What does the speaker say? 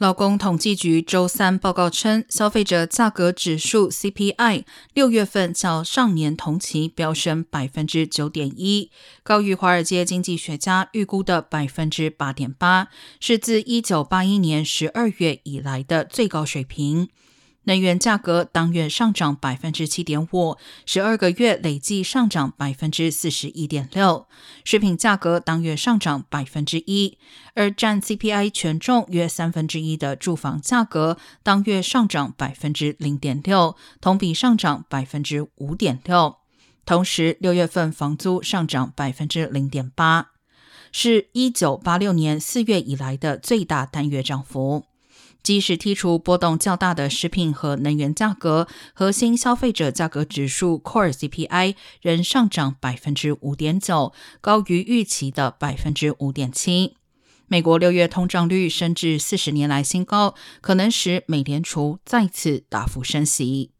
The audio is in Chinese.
劳工统计局周三报告称，消费者价格指数 CPI 六月份较上年同期飙升百分之九点一，高于华尔街经济学家预估的百分之八点八，是自一九八一年十二月以来的最高水平。能源价格当月上涨百分之七点五，十二个月累计上涨百分之四十一点六。食品价格当月上涨百分之一，而占 CPI 权重约三分之一的住房价格当月上涨百分之零点六，同比上涨百分之五点六。同时，六月份房租上涨百分之零点八，是一九八六年四月以来的最大单月涨幅。即使剔除波动较大的食品和能源价格，核心消费者价格指数 （Core CPI） 仍上涨百分之五点九，高于预期的百分之五点七。美国六月通胀率升至四十年来新高，可能使美联储再次大幅升息。